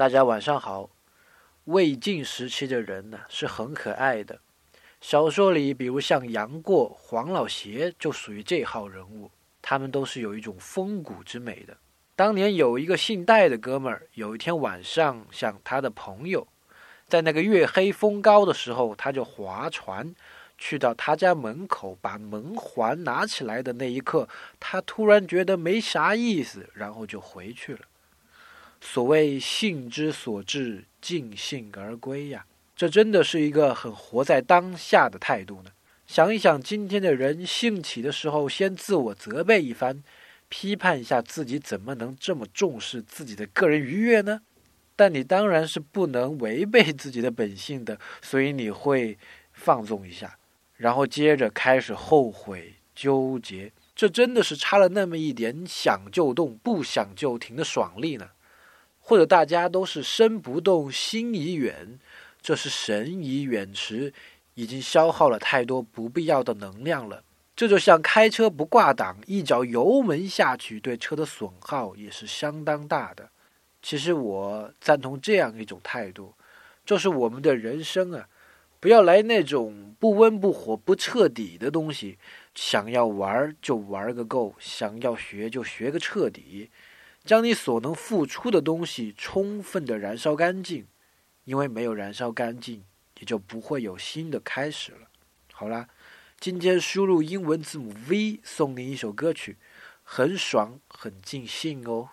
大家晚上好。魏晋时期的人呢是很可爱的，小说里比如像杨过、黄老邪就属于这号人物，他们都是有一种风骨之美的。当年有一个姓戴的哥们儿，有一天晚上，像他的朋友，在那个月黑风高的时候，他就划船去到他家门口，把门环拿起来的那一刻，他突然觉得没啥意思，然后就回去了。所谓性之所至，尽兴而归呀，这真的是一个很活在当下的态度呢。想一想，今天的人兴起的时候，先自我责备一番，批判一下自己怎么能这么重视自己的个人愉悦呢？但你当然是不能违背自己的本性的，所以你会放纵一下，然后接着开始后悔纠结，这真的是差了那么一点想就动不想就停的爽利呢。或者大家都是身不动心已远，这是神已远驰，已经消耗了太多不必要的能量了。这就像开车不挂挡，一脚油门下去，对车的损耗也是相当大的。其实我赞同这样一种态度，就是我们的人生啊，不要来那种不温不火、不彻底的东西。想要玩就玩个够，想要学就学个彻底。将你所能付出的东西充分的燃烧干净，因为没有燃烧干净，也就不会有新的开始了。好啦，今天输入英文字母 V，送你一首歌曲，很爽，很尽兴哦。